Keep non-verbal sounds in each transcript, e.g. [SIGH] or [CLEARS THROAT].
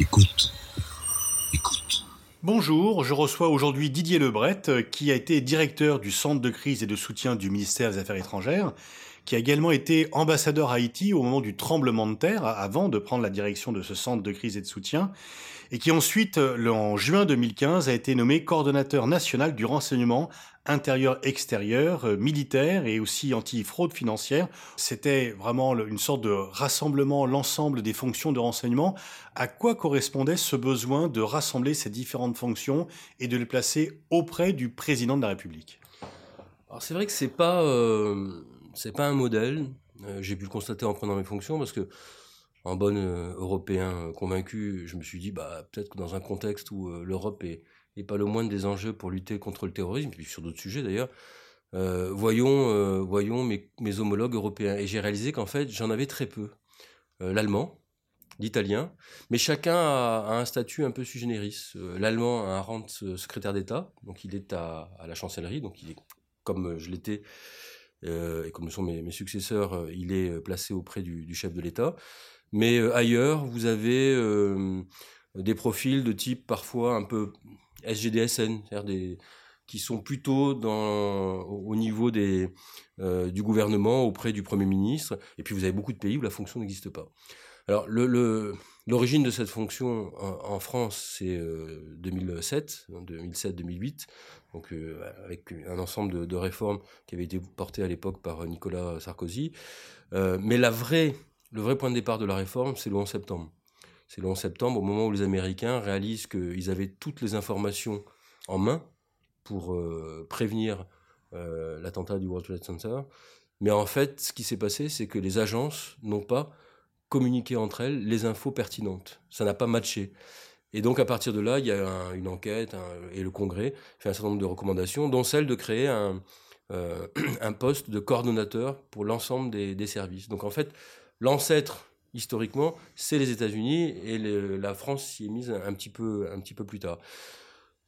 Écoute. Écoute. Bonjour, je reçois aujourd'hui Didier Lebret, qui a été directeur du centre de crise et de soutien du ministère des Affaires étrangères, qui a également été ambassadeur à Haïti au moment du tremblement de terre, avant de prendre la direction de ce centre de crise et de soutien, et qui ensuite, en juin 2015, a été nommé coordonnateur national du renseignement intérieur-extérieur, euh, militaire et aussi anti-fraude financière. C'était vraiment une sorte de rassemblement, l'ensemble des fonctions de renseignement. À quoi correspondait ce besoin de rassembler ces différentes fonctions et de les placer auprès du président de la République? Alors c'est vrai que c'est pas euh, pas un modèle. Euh, j'ai pu le constater en prenant mes fonctions parce que en bon européen convaincu, je me suis dit bah peut-être que dans un contexte où l'Europe est et pas le moindre des enjeux pour lutter contre le terrorisme, puis sur d'autres sujets d'ailleurs. Euh, voyons, euh, voyons mes, homologues européens. Et j'ai réalisé qu'en fait, j'en avais très peu. Euh, l'allemand, l'italien, mais chacun a, un statut un peu sui generis. L'allemand a un rang de secrétaire d'État, donc il est à, à, la chancellerie, donc il est comme je l'étais. et comme le sont mes, mes, successeurs, il est placé auprès du, du chef de l'État. Mais ailleurs, vous avez des profils de type parfois un peu SGDSN, c'est-à-dire des qui sont plutôt au niveau des, euh, du gouvernement auprès du Premier ministre. Et puis vous avez beaucoup de pays où la fonction n'existe pas. Alors l'origine de cette fonction en, France, c'est 2007, 2007-2008, donc euh, avec un ensemble de, réformes qui avaient été portées à l'époque par Nicolas Sarkozy. Euh, mais la vraie, le vrai point de départ de la réforme, c'est le 11 septembre c'est le 11 septembre, au moment où les Américains réalisent qu'ils avaient toutes les informations en main pour euh, prévenir euh, l'attentat du World Trade Center. Mais en fait, ce qui s'est passé, c'est que les agences n'ont pas communiqué entre elles les infos pertinentes. Ça n'a pas matché. Et donc, à partir de là, il y a une enquête et le Congrès fait un certain nombre de recommandations, dont celle de créer un, euh, [CLEARS THROAT] poste de coordonnateur pour l'ensemble des services. Donc, en fait, l'ancêtre historiquement, c'est les États-Unis et la France s'y est mise un, petit peu, un petit peu plus tard.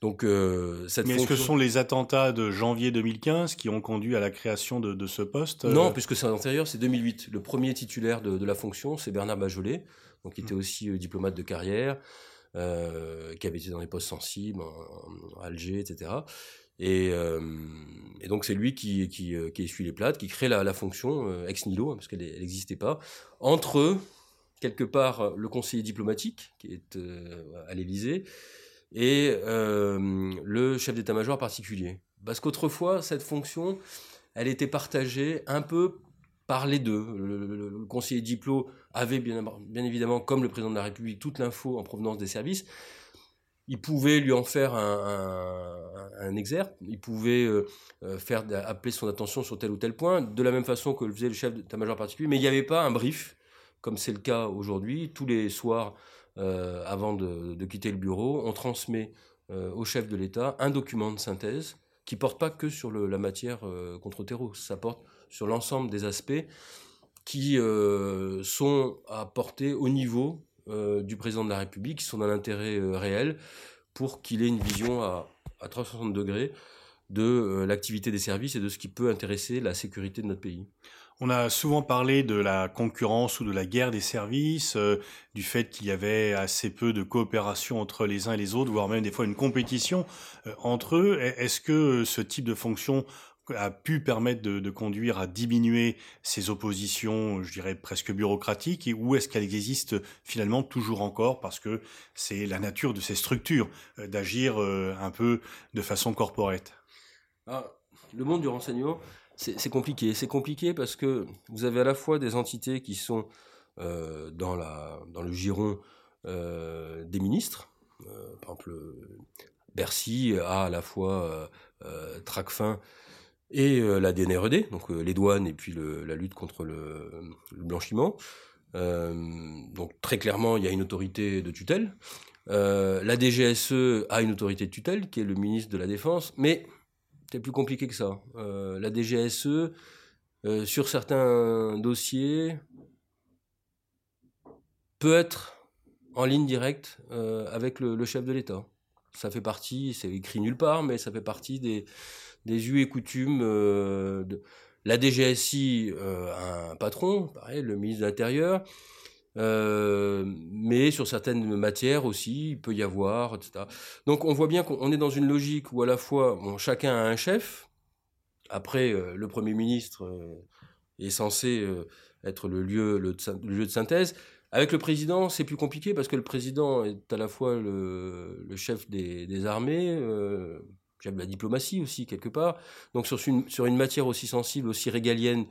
Donc, euh, cette Mais est-ce que ce sont les attentats de janvier 2015 qui ont conduit à la création de, ce poste Non, euh puisque c'est antérieur, c'est 2008. Le premier titulaire de, la fonction, c'est Bernard Bajolet, donc qui était mmh. aussi euh, diplomate de carrière, qui avait été dans les postes sensibles, en, Alger, etc. Et, donc c'est lui qui, qui, qui, essuie les plates, qui crée la, fonction ex nihilo, hein, parce qu'elle n'existait pas, entre quelque part le conseiller diplomatique, qui est à l'Élysée, et le chef d'état-major particulier. Parce qu'autrefois, cette fonction, elle était partagée un peu par les deux. Le, conseiller diplo avait bien évidemment, comme le président de la République, toute l'info en provenance des services, il pouvait lui en faire un, un, il pouvait euh, euh, faire appeler son attention sur tel ou tel point, de la même façon que le faisait le chef d'état-major particulier, mais il n'y avait pas un brief, comme c'est le cas aujourd'hui. Tous les soirs, euh, avant de, quitter le bureau, on transmet au chef de l'État un document de synthèse qui porte pas que sur la matière contre terreau, ça porte sur l'ensemble des aspects qui sont à porter au niveau euh, du président de la République qui sont dans l'intérêt euh, réel pour qu'il ait une vision à, à 360 degrés de euh, l'activité des services et de ce qui peut intéresser la sécurité de notre pays. On a souvent parlé de la concurrence ou de la guerre des services, du fait qu'il y avait assez peu de coopération entre les uns et les autres, voire même des fois une compétition entre eux. Est-ce que ce type de fonction a pu permettre de, conduire à diminuer ces oppositions, je dirais presque bureaucratiques, et où est-ce qu'elles existent finalement toujours encore, parce que c'est la nature de ces structures euh, d'agir euh, un peu de façon corporate? Ah, Le monde du renseignement, c'est compliqué. C'est compliqué parce que vous avez à la fois des entités qui sont euh, dans, le giron des ministres, par exemple Bercy a à la fois Tracfin et euh, la DNRED, donc euh, les douanes et puis la lutte contre le, blanchiment. Euh, donc très clairement, il y a une autorité de tutelle. la DGSE a une autorité de tutelle, qui est le ministre de la Défense, mais c'est plus compliqué que ça. la DGSE, sur certains dossiers, peut être en ligne directe avec le chef de l'État. Ça fait partie, c'est écrit nulle part, mais ça fait partie des, des us et coutumes euh, la DGSI euh, un patron, pareil, le ministre de l'Intérieur. Euh, mais sur certaines matières aussi, il peut y avoir, etc. Donc on voit bien qu'on est dans une logique où à la fois chacun a un chef. Après, le Premier ministre est censé être le lieu, le, lieu de synthèse. Avec le président, c'est plus compliqué parce que le président est à la fois le, chef des armées, de la diplomatie aussi quelque part. Donc sur une, sur une matière aussi sensible, aussi régalienne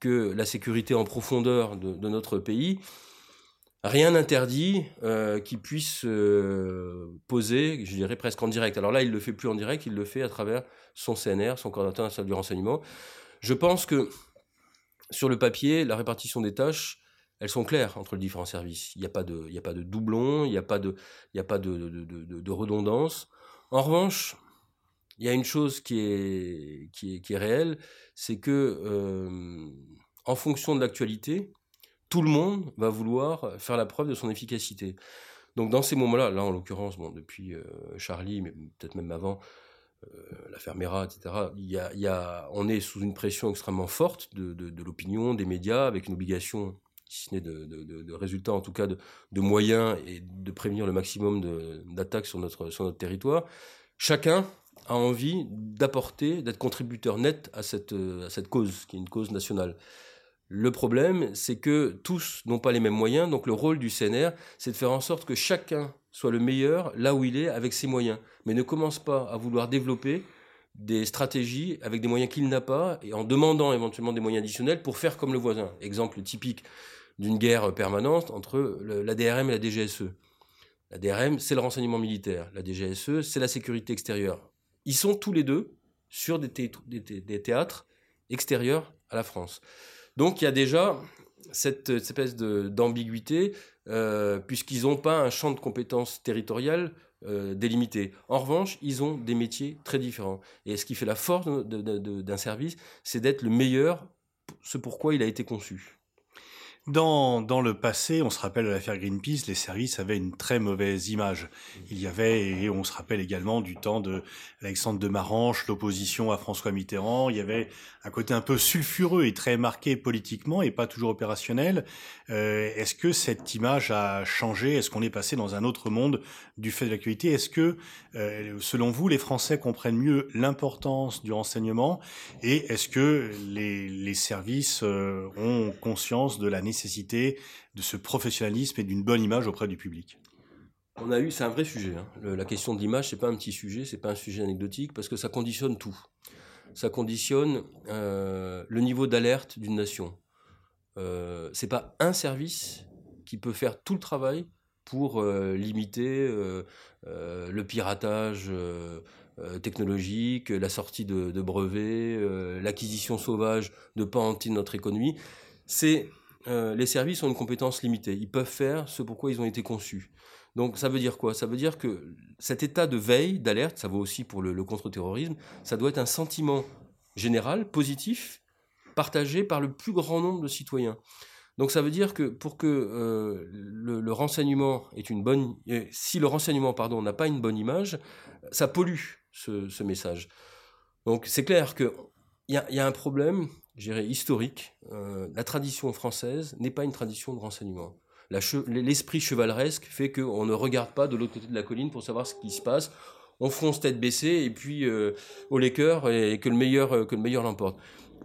que la sécurité en profondeur de, notre pays, rien n'interdit euh, qu'il puisse euh, poser, je dirais presque en direct. Alors là, il le fait plus en direct, il le fait à travers son CNR, son coordinateur national du renseignement. Je pense que sur le papier, la répartition des tâches, elles sont claires entre les différents services. Il n'y a pas de, a pas de doublons, il n'y a pas de, il n'y a pas de, de, redondance. En revanche, il y a une chose qui est, qui est, réelle, c'est que en fonction de l'actualité, tout le monde va vouloir faire la preuve de son efficacité. Donc dans ces moments-là, là en l'occurrence, bon, depuis Charlie, mais peut-être même avant, l'affaire Mera, etc., y y a, on est sous une pression extrêmement forte de, de, de l'opinion, des médias, avec une obligation, si ce n'est de, de, résultats, en tout cas de, moyens et de prévenir le maximum d'attaques sur notre, sur notre territoire. Chacun a envie d'apporter, d'être contributeur net à cette, à cette cause, qui est une cause nationale. Le problème, c'est que tous n'ont pas les mêmes moyens, donc le rôle du CNR, c'est de faire en sorte que chacun soit le meilleur là où il est avec ses moyens, mais ne commence pas à vouloir développer des stratégies avec des moyens qu'il n'a pas et en demandant éventuellement des moyens additionnels pour faire comme le voisin. Exemple typique d'une guerre permanente entre la DRM et la DGSE. La DRM, c'est le renseignement militaire. La DGSE, c'est la sécurité extérieure. Ils sont tous les deux sur des, théâtres extérieurs à la France. Donc il y a déjà cette, cette espèce d'ambiguïté, euh, puisqu'ils n'ont pas un champ de compétences territoriales euh, délimité. En revanche, ils ont des métiers très différents. Et ce qui fait la force d'un service, c'est d'être le meilleur, ce pourquoi il a été conçu. Dans, dans le passé, on se rappelle de l'affaire Greenpeace, les services avaient une très mauvaise image. Il y avait, et on se rappelle également du temps de Alexandre de Maranche, l'opposition à François Mitterrand, il y avait un côté un peu sulfureux et très marqué politiquement et pas toujours opérationnel. Euh, Est-ce que cette image a changé? Est-ce qu'on est passé dans un autre monde du fait de l'actualité? Est-ce que, euh, selon vous, les Français comprennent mieux l'importance du renseignement? Et est-ce que les, les services euh, ont conscience de la nécessité de ce professionnalisme et d'une bonne image auprès du public on a eu, c'est un vrai sujet. Hein. La question de l'image, c'est pas un petit sujet, c'est pas un sujet anecdotique parce que ça conditionne tout ça conditionne euh, le niveau d'alerte d'une nation. Euh, c'est pas un service qui peut faire tout le travail pour euh, limiter euh, le piratage technologique, la sortie de, de brevets, l'acquisition sauvage de pans entiers de notre économie. C'est les services ont une compétence limitée. Ils peuvent faire ce pourquoi ils ont été conçus. Donc ça veut dire quoi? Ça veut dire que cet état de veille, d'alerte, ça vaut aussi pour le, contre-terrorisme, ça doit être un sentiment général, positif, partagé par le plus grand nombre de citoyens. Donc ça veut dire que pour que euh, le, renseignement est une bonne, si le renseignement pardon n'a pas une bonne image, ça pollue ce, message. Donc c'est clair que il y, y a, un problème, historique. Euh, la tradition française n'est pas une tradition de renseignement l'esprit chevaleresque fait qu'on ne regarde pas de l'autre côté de la colline pour savoir ce qui se passe. On fonce tête baissée et puis euh, au cœurs et que le meilleur euh, que le meilleur l'emporte.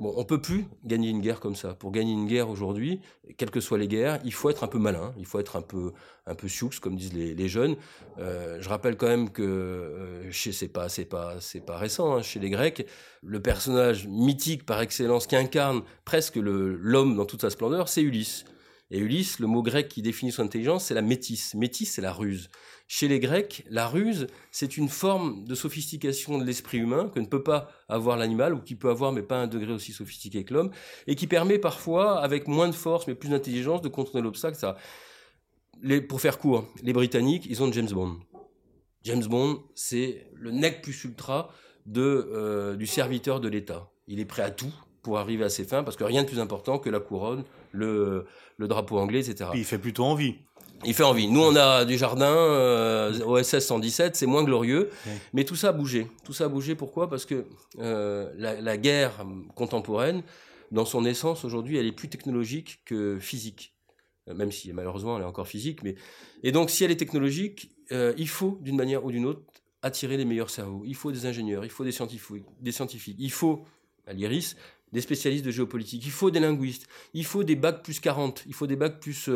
Bon, on peut plus gagner une guerre comme ça. Pour gagner une guerre aujourd'hui, quelles que soient les guerres, il faut être un peu malin, il faut être un peu un peu sioux, comme disent les, jeunes. Euh, je rappelle quand même que euh, chez pas c'est pas c'est pas récent hein, chez les Grecs, le personnage mythique par excellence qui incarne presque l'homme dans toute sa splendeur, c'est Ulysse. Et Ulysse, le mot grec qui définit son intelligence, c'est la métisse. Métisse, c'est la ruse. Chez les Grecs, la ruse, c'est une forme de sophistication de l'esprit humain que ne peut pas avoir l'animal, ou qui peut avoir, mais pas un degré aussi sophistiqué que l'homme, et qui permet parfois, avec moins de force, mais plus d'intelligence, de contourner l'obstacle. Ça. Pour faire court, les Britanniques, ils ont James Bond. James Bond, c'est le nec plus ultra euh, du serviteur de l'État. Il est prêt à tout pour arriver à ses fins, parce que rien de plus important que la couronne, le, le drapeau anglais, etc. Puis il fait plutôt envie. Il fait envie. Nous, on a du jardin, euh, OSS 117, c'est moins glorieux. Mais tout ça a bougé. Tout ça a bougé, pourquoi? Parce que euh, la, la, guerre contemporaine, dans son essence, aujourd'hui, elle est plus technologique que physique. même si malheureusement elle est encore physique. Mais... Et donc si elle est technologique, il faut d'une manière ou d'une autre attirer les meilleurs cerveaux. Il faut des ingénieurs, il faut des scientifiques, des scientifiques. il faut, à l'IRIS, des spécialistes de géopolitique, il faut des linguistes, il faut des bacs plus 40, il faut des bacs plus...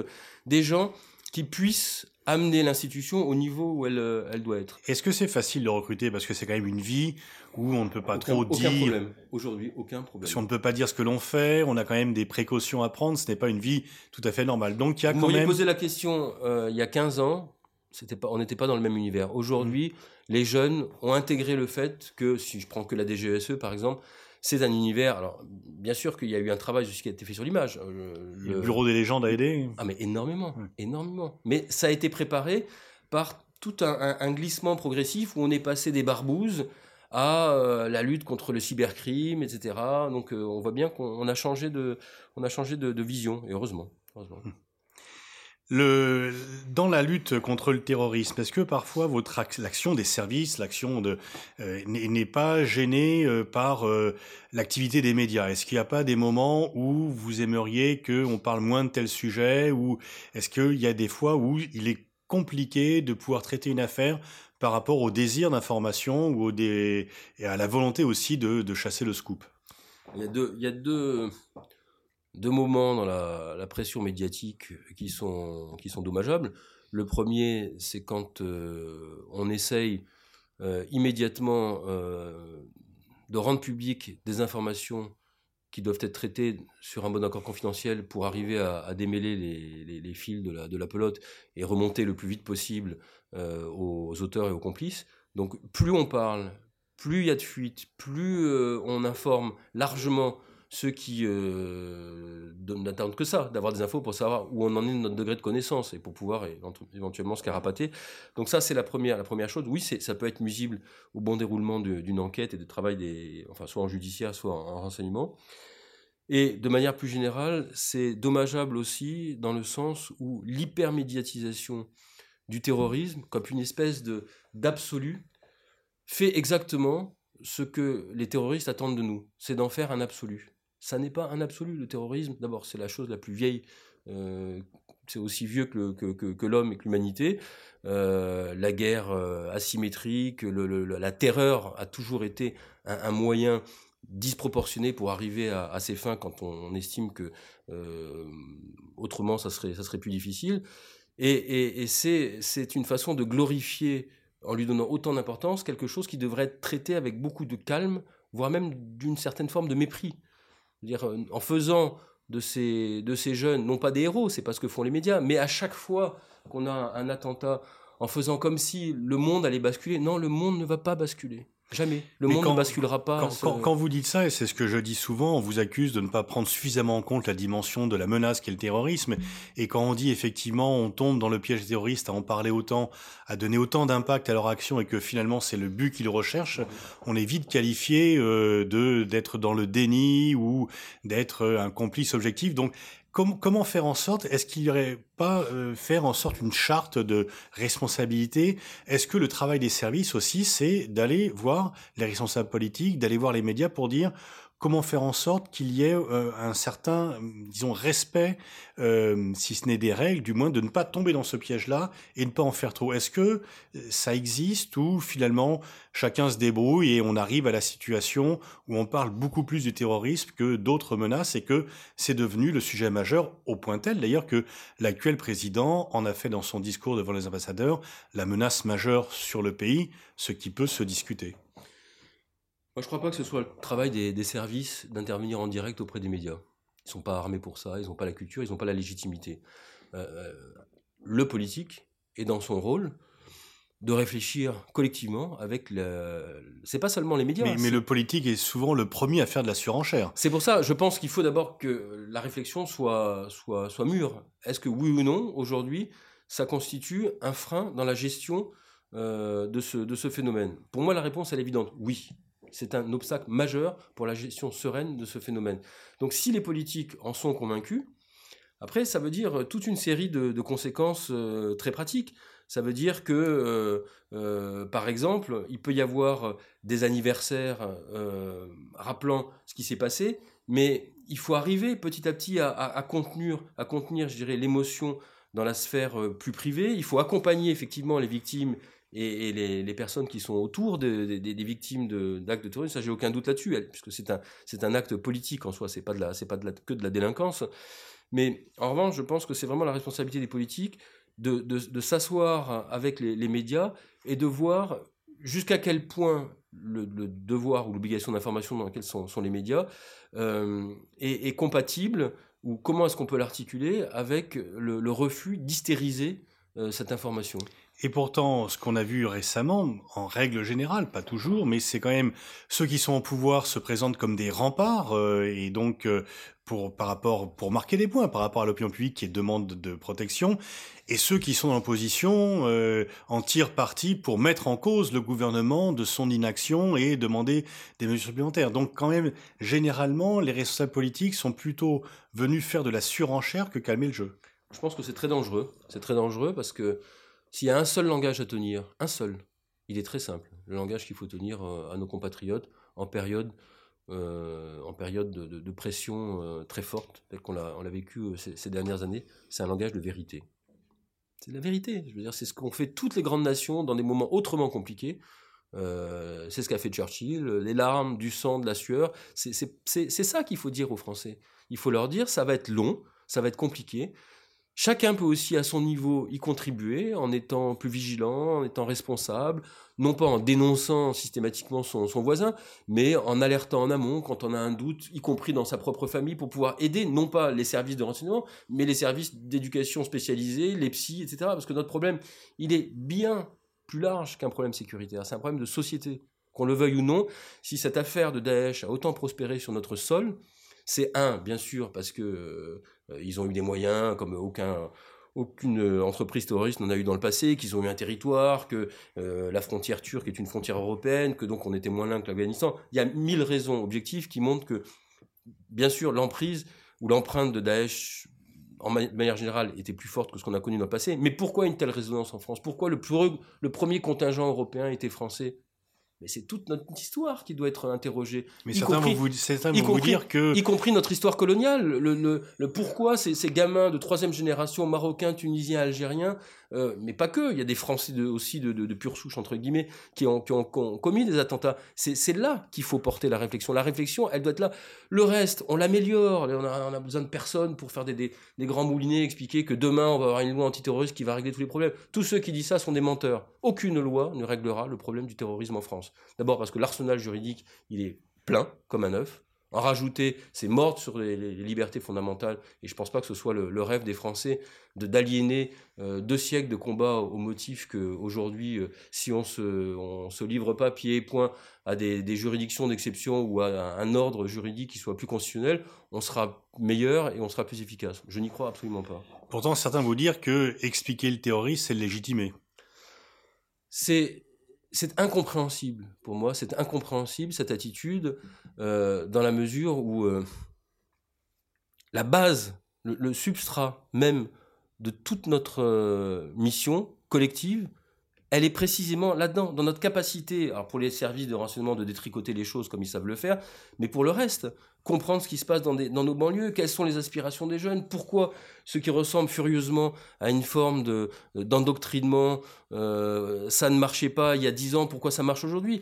des gens qui puissent amener l'institution au niveau où elle, euh, elle doit être. Est-ce que c'est facile de recruter parce que c'est quand même une vie où on ne peut pas trop dire. Aucun problème. Aujourd'hui, aucun problème. Parce qu'on ne peut pas dire ce que l'on fait, on a quand même des précautions à prendre, ce n'est pas une vie tout à fait normale. Donc il y a Vous quand même. posé la question euh, il y a 15 ans, c'était pas, on n'était pas dans le même univers. Aujourd'hui, mmh. les jeunes ont intégré le fait que, si je prends que la DGSE par exemple, c'est un univers. Alors, bien sûr qu'il y a eu un travail qui a été fait sur l'image. Euh, le... bureau des légendes a aidé Ah, mais énormément, énormément. Mais ça a été préparé par tout un, glissement progressif où on est passé des barbouzes à euh, la lutte contre le cybercrime, etc. Donc, euh, on voit bien qu'on a changé de, on a changé de, vision, et heureusement. heureusement. Hum. Dans la lutte contre le terrorisme, est-ce que parfois votre l'action des services, l'action euh, n'est pas gênée euh, par euh, l'activité des médias? Est-ce qu'il n'y a pas des moments où vous aimeriez qu'on parle moins de tel sujet Ou est-ce qu'il y a des fois où il est compliqué de pouvoir traiter une affaire par rapport au désir d'information ou et à la volonté aussi de, chasser le scoop? Il y a deux, deux moments dans la, pression médiatique qui sont, qui sont dommageables. Le premier, c'est quand euh, on essaye euh, immédiatement euh, de rendre public des informations qui doivent être traitées sur un bon accord confidentiel pour arriver à, démêler les, les, fils de la, de la, pelote et remonter le plus vite possible aux auteurs et aux complices. Donc plus on parle, plus il y a de fuites, plus on informe largement ceux qui euh, n'attendent que ça, d'avoir des infos pour savoir où on en est de notre degré de connaissance et pour pouvoir éventuellement se carapater. Donc ça, c'est la première, la première chose. Oui, ça peut être nuisible au bon déroulement d'une enquête et de travail, des, enfin, soit en judiciaire, soit en, renseignement. Et de manière plus générale, c'est dommageable aussi dans le sens où l'hypermédiatisation du terrorisme, comme une espèce d'absolu, fait exactement ce que les terroristes attendent de nous, c'est d'en faire un absolu ça n'est pas un absolu, le terrorisme. D'abord, c'est la chose la plus vieille. Euh, c'est aussi vieux que, l'homme et que l'humanité. Euh, la guerre euh, asymétrique, la terreur a toujours été un, moyen disproportionné pour arriver à, ses fins quand on, estime que autrement ça serait, plus difficile. Et c'est une façon de glorifier, en lui donnant autant d'importance, quelque chose qui devrait être traité avec beaucoup de calme, voire même d'une certaine forme de mépris. Euh, en faisant de ces, de ces jeunes, non pas des héros, c'est pas ce que font les médias, mais à chaque fois qu'on a un attentat, en faisant comme si le monde allait basculer, non, le monde ne va pas basculer. Jamais. Le monde ne basculera pas. Quand, vous dites ça, et c'est ce que je dis souvent, on vous accuse de ne pas prendre suffisamment en compte la dimension de la menace qu'est le terrorisme. Et quand on dit effectivement on tombe dans le piège terroriste à en parler autant, à donner autant d'impact à leur action et que finalement c'est le but qu'ils recherchent, on est vite qualifié euh, de d'être dans le déni ou d'être un complice objectif. Donc comment faire en sorte, est-ce qu'il n'y aurait pas euh, faire en sorte une charte de responsabilité? Est-ce que le travail des services aussi, c'est d'aller voir les responsables politiques, d'aller voir les médias pour dire comment faire en sorte qu'il y ait euh, un certain, disons, respect, euh, si ce n'est des règles, du moins de ne pas tomber dans ce piège-là et ne pas en faire trop. Est-ce que euh, ça existe ou finalement chacun se débrouille et on arrive à la situation où on parle beaucoup plus du terrorisme que d'autres menaces et que c'est devenu le sujet majeur au point tel d'ailleurs que l'actuel président en a fait dans son discours devant les ambassadeurs la menace majeure sur le pays, ce qui peut se discuter? Moi, je ne crois pas que ce soit le travail des, services d'intervenir en direct auprès des médias. Ils ne sont pas armés pour ça, ils n'ont pas la culture, ils n'ont pas la légitimité. Euh, euh, le politique est dans son rôle de réfléchir collectivement avec le. C'est pas seulement les médias. Mais, mais, le politique est souvent le premier à faire de la surenchère. C'est pour ça, je pense qu'il faut d'abord que la réflexion soit, soit, soit mûre. Est-ce que oui ou non, aujourd'hui, ça constitue un frein dans la gestion euh, de, ce, de ce phénomène? Pour moi, la réponse, elle est évidente. Oui c'est un obstacle majeur pour la gestion sereine de ce phénomène. Donc si les politiques en sont convaincus, après, ça veut dire toute une série de, conséquences euh, très pratiques. Ça veut dire que, euh, euh, par exemple, il peut y avoir des anniversaires rappelant ce qui s'est passé, mais il faut arriver petit à petit à, contenir, à contenir, je dirais, l'émotion dans la sphère euh, plus privée. Il faut accompagner effectivement les victimes et, les, personnes qui sont autour des victimes d'actes de, terrorisme. Ça, j'ai aucun doute là-dessus, puisque c'est un, acte politique en soi. C'est pas de la, pas que de la délinquance. Mais en revanche, je pense que c'est vraiment la responsabilité des politiques de, s'asseoir avec les, médias et de voir jusqu'à quel point le, devoir ou l'obligation d'information dans laquelle sont, sont les médias euh, est, compatible ou comment est-ce qu'on peut l'articuler avec le, refus d'hystériser euh, cette information. Et pourtant, ce qu'on a vu récemment, en règle générale, pas toujours, mais c'est quand même ceux qui sont au pouvoir se présentent comme des remparts euh, et donc euh, pour par rapport pour marquer des points par rapport à l'opinion publique qui demande de protection, et ceux qui sont en position euh, en tirent parti pour mettre en cause le gouvernement de son inaction et demander des mesures supplémentaires. Donc quand même, généralement, les responsables politiques sont plutôt venus faire de la surenchère que calmer le jeu. Je pense que c'est très dangereux. C'est très dangereux parce que s'il y a un seul langage à tenir, un seul, il est très simple. Le langage qu'il faut tenir euh, à nos compatriotes en période, euh, en période de, pression euh, très forte, telle qu'on l'a vécu ces, dernières années, c'est un langage de vérité. C'est la vérité. Je veux dire, c'est ce qu'ont fait toutes les grandes nations dans des moments autrement compliqués. c'est ce qu'a fait Churchill, les larmes, du sang, de la sueur. C'est ça qu'il faut dire aux Français. Il faut leur dire, ça va être long, ça va être compliqué, Chacun peut aussi à son niveau y contribuer en étant plus vigilant, en étant responsable, non pas en dénonçant systématiquement son, voisin, mais en alertant en amont quand on a un doute, y compris dans sa propre famille, pour pouvoir aider non pas les services de renseignement, mais les services d'éducation spécialisés, les psys, etc. Parce que notre problème, il est bien plus large qu'un problème sécuritaire, c'est un problème de société. Qu'on le veuille ou non, si cette affaire de Daesh a autant prospéré sur notre sol, c'est un, bien sûr, parce que euh, ils ont eu des moyens comme aucun aucune entreprise terroriste n'en a eu dans le passé, qu'ils ont eu un territoire, que euh, la frontière turque est une frontière européenne, que donc on était moins loin que l'Afghanistan. Il y a mille raisons objectives qui montrent que, bien sûr, l'emprise ou l'empreinte de Daesh, en manière générale, était plus forte que ce qu'on a connu dans le passé. Mais pourquoi une telle résonance en France? Pourquoi le premier contingent européen était français? Mais c'est toute notre histoire qui doit être interrogée. Mais certains vont vous, dire que... Y compris notre histoire coloniale, le, le, pourquoi ces, ces, gamins de troisième génération, marocains, tunisiens, algériens, euh, mais pas que, il y a des Français de, aussi de, de, pure souche, entre guillemets, qui ont, qui ont, commis des attentats. C'est là qu'il faut porter la réflexion. La réflexion, elle doit être là. Le reste, on l'améliore, on on a, besoin de personne pour faire des, des, des, grands moulinets, expliquer que demain, on va avoir une loi antiterroriste qui va régler tous les problèmes. Tous ceux qui disent ça sont des menteurs. Aucune loi ne réglera le problème du terrorisme en France. D'abord parce que l'arsenal juridique, il est plein, comme un œuf. En rajouter, c'est mort sur les, libertés fondamentales. Et je ne pense pas que ce soit le, rêve des Français de d'aliéner euh, deux siècles de combat au motif qu'aujourd'hui, euh, si on se, on se livre pas pied et point à des, juridictions d'exception ou à un, ordre juridique qui soit plus constitutionnel, on sera meilleur et on sera plus efficace. Je n'y crois absolument pas. Pourtant, certains vont dire que expliquer le terrorisme, c'est le légitimer. C'est c'est incompréhensible pour moi, c'est incompréhensible cette attitude euh, dans la mesure où euh, la base, le, substrat même de toute notre euh, mission collective, elle est précisément là-dedans, dans notre capacité, pour les services de renseignement de détricoter les choses comme ils savent le faire, mais pour le reste, comprendre ce qui se passe dans, nos banlieues, quelles sont les aspirations des jeunes, pourquoi ce qui ressemble furieusement à une forme de, d'endoctrinement, euh, ça ne marchait pas il y a dix ans, pourquoi ça marche aujourd'hui?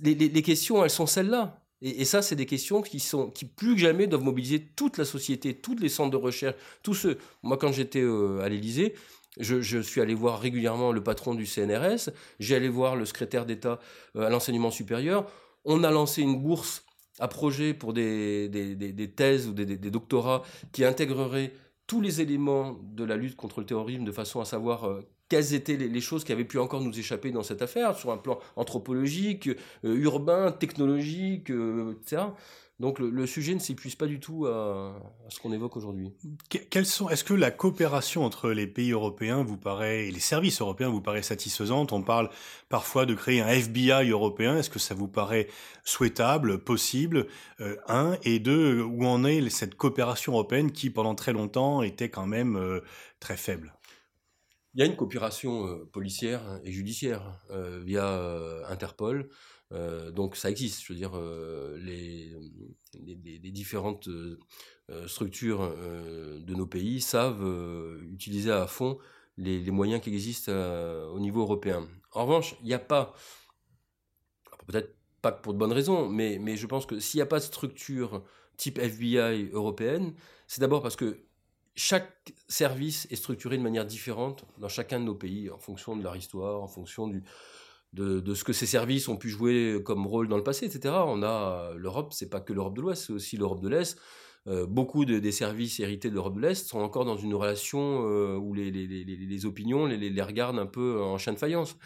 Les, questions, elles sont celles-là. Et, ça, c'est des questions qui, qui plus que jamais doivent mobiliser toute la société, tous les centres de recherche, tous ceux. Moi, quand j'étais euh, à l'Élysée, je, suis allé voir régulièrement le patron du CNRS, j'ai allé voir le secrétaire d'État euh, à l'enseignement supérieur. On a lancé une bourse à projet pour des, thèses ou des, doctorats qui intégreraient tous les éléments de la lutte contre le terrorisme de façon à savoir euh, quelles étaient les, choses qui avaient pu encore nous échapper dans cette affaire, sur un plan anthropologique, euh, urbain, technologique, etc. Donc le, sujet ne s'épuise pas du tout à, ce qu'on évoque aujourd'hui. sont Est-ce que la coopération entre les pays européens vous paraît et les services européens vous paraît satisfaisante On parle parfois de créer un FBI européen. Est-ce que ça vous paraît souhaitable, possible euh, Un? Et deux, où en est cette coopération européenne qui pendant très longtemps était quand même euh, très faible? Il y a une coopération euh, policière et judiciaire via Interpol. Euh, donc ça existe, je veux dire, euh, les, différentes structures de nos pays savent utiliser à fond les, moyens qui existent au niveau européen. En revanche, il n'y a pas, peut-être pas pour de bonnes raisons, mais je pense que s'il n'y a pas de structure type FBI européenne, c'est d'abord parce que chaque service est structuré de manière différente dans chacun de nos pays, en fonction de leur histoire, en fonction de, ce que ces services ont pu jouer comme rôle dans le passé, etc. On a l'Europe, c'est pas que l'Europe de l'Ouest, c'est aussi l'Europe de l'Est. Euh, beaucoup de, des services hérités de l'Europe de l'Est sont encore dans une relation euh, où les, les, les, les opinions les, regardent un peu en chien de faïence.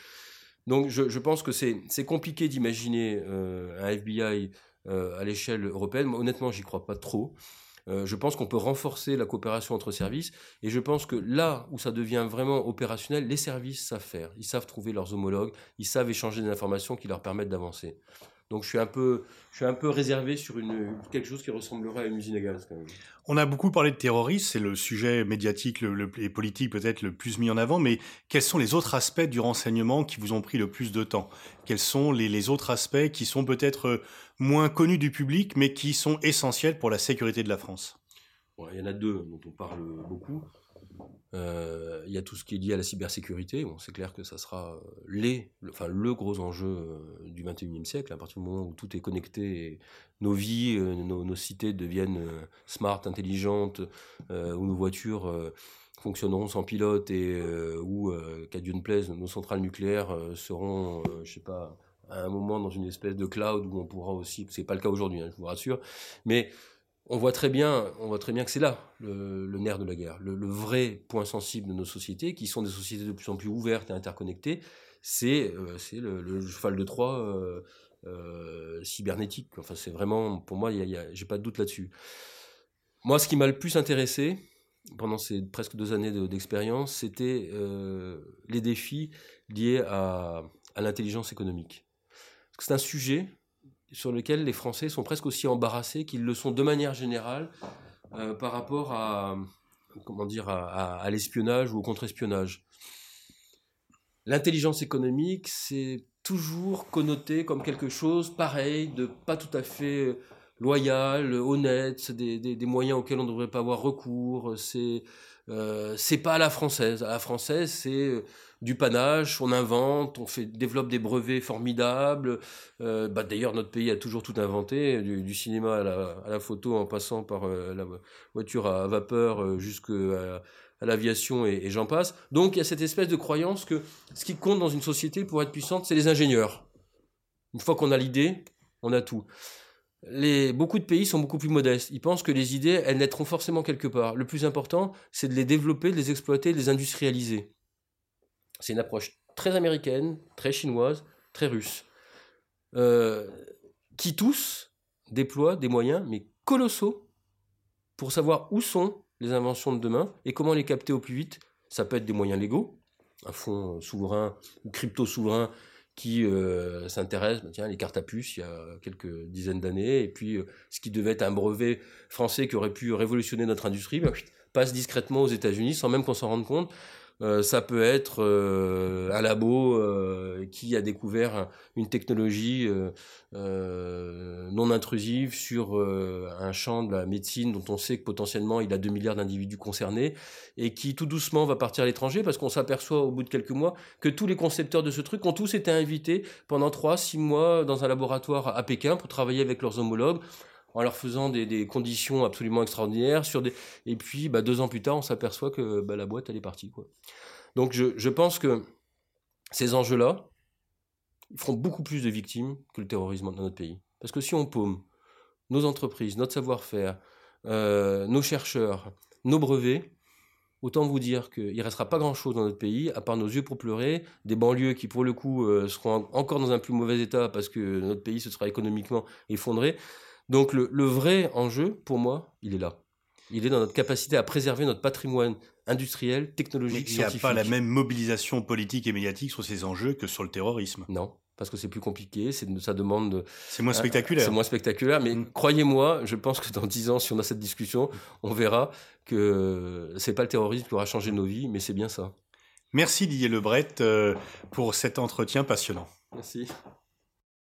Donc je, pense que c'est compliqué d'imaginer euh, un FBI à l'échelle européenne. Honnêtement, j'y crois pas trop. Euh, je pense qu'on peut renforcer la coopération entre services et je pense que là où ça devient vraiment opérationnel, les services savent faire. Ils savent trouver leurs homologues, ils savent échanger des informations qui leur permettent d'avancer. Donc je suis un peu, je suis un peu réservé sur quelque chose qui ressemblerait à une usine à gaz. Quand même. On a beaucoup parlé de terrorisme, c'est le sujet médiatique et politique peut-être le plus mis en avant, mais quels sont les autres aspects du renseignement qui vous ont pris le plus de temps? Quels sont les, les autres aspects qui sont peut-être euh, moins connus du public, mais qui sont essentiels pour la sécurité de la France Il y en a deux dont on parle beaucoup. Euh, il y a tout ce qui est lié à la cybersécurité. Bon, c'est clair que ça sera euh, les, le, enfin, le gros enjeu euh, du 21e siècle, à partir du moment où tout est connecté, et nos vies, nos, cités deviennent smart, intelligentes, où nos voitures fonctionneront sans pilote et où, qu'à Dieu ne plaise, nos centrales nucléaires seront, je sais pas, à un moment dans une espèce de cloud où on pourra aussi, c'est pas le cas aujourd'hui, hein, je vous rassure, mais on voit très bien, on voit très bien que c'est là le, nerf de la guerre, le, vrai point sensible de nos sociétés, qui sont des sociétés de plus en plus ouvertes et interconnectées. C'est euh, le, cheval de Troie euh, euh, cybernétique. Enfin, c'est vraiment, pour moi, j'ai pas de doute là-dessus. Moi, ce qui m'a le plus intéressé pendant ces presque deux années d'expérience, c'était les défis liés à l'intelligence économique. C'est un sujet sur lequel les Français sont presque aussi embarrassés qu'ils le sont de manière générale euh, par rapport à, l'espionnage ou au contre-espionnage. L'intelligence économique, c'est toujours connoté comme quelque chose pareil, de pas tout à fait loyal, honnête, des, moyens auxquels on ne devrait pas avoir recours. C'est euh, pas la française. La française, c'est du panache, on invente, on fait, développe des brevets formidables. Euh, bah, D'ailleurs, notre pays a toujours tout inventé, du, cinéma à la, photo, en passant par euh, la voiture à vapeur euh, jusqu'à à l'aviation et, j'en passe. Donc il y a cette espèce de croyance que ce qui compte dans une société pour être puissante, c'est les ingénieurs. Une fois qu'on a l'idée, on a tout. Les, beaucoup de pays sont beaucoup plus modestes. Ils pensent que les idées, elles naîtront forcément quelque part. Le plus important, c'est de les développer, de les exploiter, de les industrialiser. C'est une approche très américaine, très chinoise, très russe, euh, qui tous déploient des moyens, mais colossaux, pour savoir où sont les inventions de demain et comment les capter au plus vite. Ça peut être des moyens légaux, un fonds souverain ou crypto-souverain qui euh, s'intéresse, bah, tiens, les cartes à puce il y a quelques dizaines d'années, et puis euh, ce qui devait être un brevet français qui aurait pu révolutionner notre industrie, bah, passe discrètement aux États-Unis sans même qu'on s'en rende compte. Euh, ça peut être euh, un labo euh, qui a découvert une technologie non intrusive sur un champ de la médecine dont on sait que potentiellement il a 2 milliards d'individus concernés et qui tout doucement va partir à l'étranger parce qu'on s'aperçoit au bout de quelques mois que tous les concepteurs de ce truc ont tous été invités pendant 3-6 mois dans un laboratoire à Pékin pour travailler avec leurs homologues en leur faisant des, conditions absolument extraordinaires. Sur des... Et puis, bah, deux ans plus tard, on s'aperçoit que bah, la boîte, elle est partie. Quoi. Donc, je, pense que ces enjeux-là feront beaucoup plus de victimes que le terrorisme dans notre pays. Parce que si on paume nos entreprises, notre savoir-faire, euh, nos chercheurs, nos brevets, autant vous dire qu'il ne restera pas grand-chose dans notre pays, à part nos yeux pour pleurer, des banlieues qui, pour le coup, euh, seront encore dans un plus mauvais état parce que notre pays se sera économiquement effondré. Donc le, vrai enjeu, pour moi, il est là. Il est dans notre capacité à préserver notre patrimoine industriel, technologique, scientifique. Il n'y a pas la même mobilisation politique et médiatique sur ces enjeux que sur le terrorisme. Non, parce que c'est plus compliqué, ça demande... C'est moins spectaculaire. C'est moins spectaculaire, mais mm. croyez-moi, je pense que dans dix ans, si on a cette discussion, on verra que c'est pas le terrorisme qui aura changé nos vies, mais c'est bien ça. Merci Didier Lebret euh, pour cet entretien passionnant. Merci.